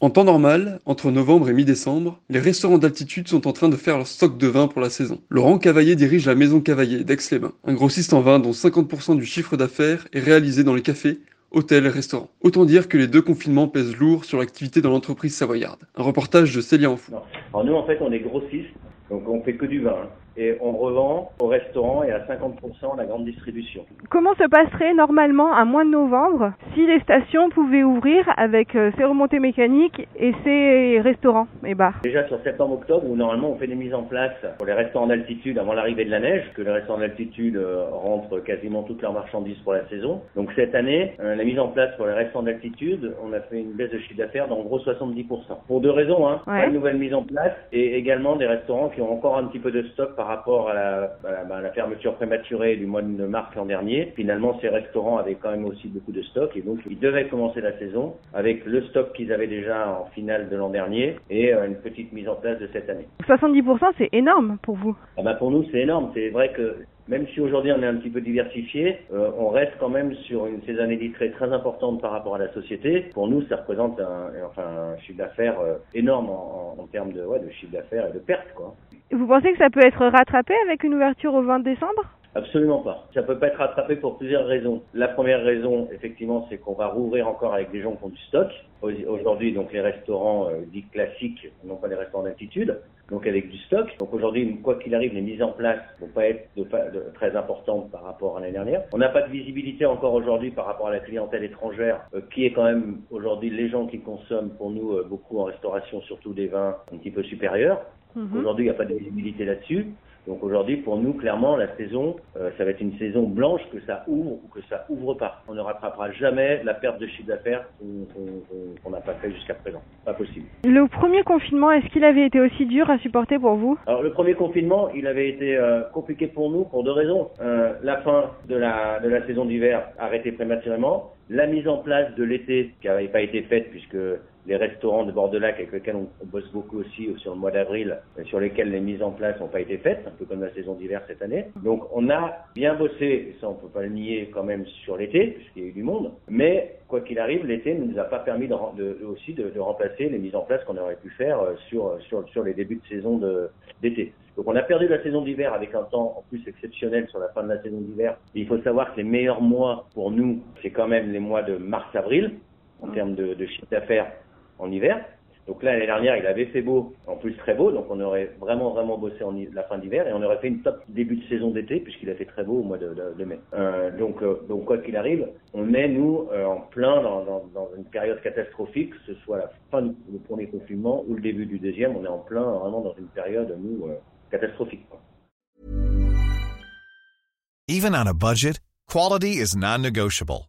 En temps normal, entre novembre et mi-décembre, les restaurants d'altitude sont en train de faire leur stock de vin pour la saison. Laurent Cavaillé dirige la Maison Cavaillé d'Aix-les-Bains, un grossiste en vin dont 50% du chiffre d'affaires est réalisé dans les cafés, hôtels et restaurants. Autant dire que les deux confinements pèsent lourd sur l'activité dans l'entreprise savoyarde. Un reportage de Célia Enfou. Alors nous en fait on est grossiste, donc on fait que du vin. Et on revend au restaurant et à 50% la grande distribution. Comment se passerait normalement un mois de novembre si les stations pouvaient ouvrir avec euh, ces remontées mécaniques et ces restaurants et bars? Déjà sur septembre-octobre où normalement on fait des mises en place pour les restaurants d'altitude avant l'arrivée de la neige, que les restaurants d'altitude euh, rentrent quasiment toutes leurs marchandises pour la saison. Donc cette année, euh, la mise en place pour les restaurants d'altitude, on a fait une baisse de chiffre d'affaires d'en gros 70%. Pour deux raisons, hein. Pas de nouvelle mise en place et également des restaurants qui ont encore un petit peu de stock par rapport à la, la, fermeture prématurée du mois de mars l'an dernier, finalement ces restaurants avaient quand même aussi beaucoup de stock et donc ils devaient commencer la saison avec le stock qu'ils avaient déjà en finale de l'an dernier et euh, une petite mise en place de cette année. 70% c'est énorme pour vous ah bah Pour nous c'est énorme, c'est vrai que même si aujourd'hui on est un petit peu diversifié, euh, on reste quand même sur une saisonnalité très très importante par rapport à la société. Pour nous, ça représente un, enfin, un chiffre d'affaires euh, énorme en, en, termes de, ouais, de chiffre d'affaires et de pertes. Quoi. Vous pensez que ça peut être rattrapé avec une ouverture au 20 décembre? Absolument pas. Ça peut pas être rattrapé pour plusieurs raisons. La première raison, effectivement, c'est qu'on va rouvrir encore avec des gens qui ont du stock. Aujourd'hui, donc les restaurants euh, dits classiques, non pas les restaurants d'altitude, donc avec du stock. Donc aujourd'hui, quoi qu'il arrive, les mises en place vont pas être de, très importantes par rapport à l'année dernière. On n'a pas de visibilité encore aujourd'hui par rapport à la clientèle étrangère, euh, qui est quand même aujourd'hui les gens qui consomment pour nous euh, beaucoup en restauration, surtout des vins un petit peu supérieurs. Mhm. Aujourd'hui, il n'y a pas de visibilité là-dessus. Donc aujourd'hui, pour nous, clairement, la saison, euh, ça va être une saison blanche, que ça ouvre ou que ça ouvre pas. On ne rattrapera jamais la perte de chiffre d'affaires qu'on n'a pas fait jusqu'à présent. Pas possible. Le premier confinement, est-ce qu'il avait été aussi dur à supporter pour vous? Alors le premier confinement, il avait été euh, compliqué pour nous pour deux raisons. Euh, la fin de la, de la saison d'hiver arrêtée prématurément la mise en place de l'été qui n'avait pas été faite puisque les restaurants de bord de lac avec lesquels on, bosse beaucoup aussi sur le mois d'avril, sur lesquels les mises en place n'ont pas été faites, peu comme la saison d'hiver cette année. Donc on a bien bossé, ça on peut pas le nier quand même sur l'été, puisqu'il y a eu du monde, mais quoi qu'il arrive, l'été ne nous a pas permis de, aussi de, remplacer les mises en place qu'on aurait pu faire euh, sur, sur, sur les débuts de saison d'été. Donc on a perdu la saison d'hiver avec un temps en plus exceptionnel sur la fin de la saison d'hiver. Il faut savoir que les meilleurs mois pour nous, c'est quand même les mois de mars-avril en termes de chiffre d'affaires en hiver. Donc l'année dernière, il avait fait beau, en plus très beau, donc on aurait vraiment, vraiment bossé en la fin d'hiver et on aurait fait une top début de saison d'été puisqu'il a fait très beau au mois de, mai. Euh, donc, euh, donc quoi qu'il arrive, on est, nous, euh, en plein dans, une période catastrophique, que ce soit la fin du premier confinement ou le début du deuxième, on est en plein vraiment dans une période, nous, catastrophique. Even on a budget, quality is non-negotiable.